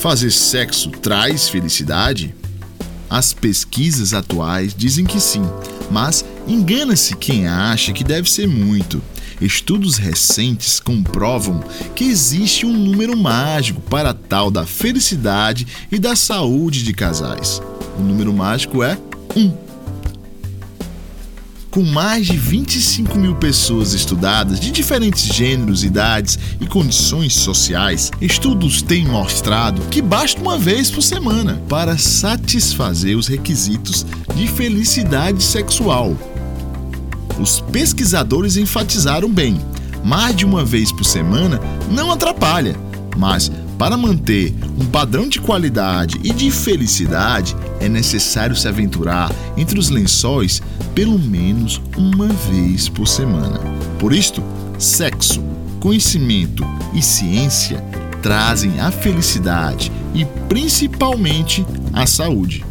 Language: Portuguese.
Fazer sexo traz felicidade? As pesquisas atuais dizem que sim, mas engana-se quem acha que deve ser muito. Estudos recentes comprovam que existe um número mágico para tal da felicidade e da saúde de casais. O número mágico é 1 com mais de 25 mil pessoas estudadas de diferentes gêneros, idades e condições sociais, estudos têm mostrado que basta uma vez por semana para satisfazer os requisitos de felicidade sexual. Os pesquisadores enfatizaram bem: mais de uma vez por semana não atrapalha, mas para manter um padrão de qualidade e de felicidade, é necessário se aventurar entre os lençóis pelo menos uma vez por semana. Por isto, sexo, conhecimento e ciência trazem a felicidade e principalmente a saúde.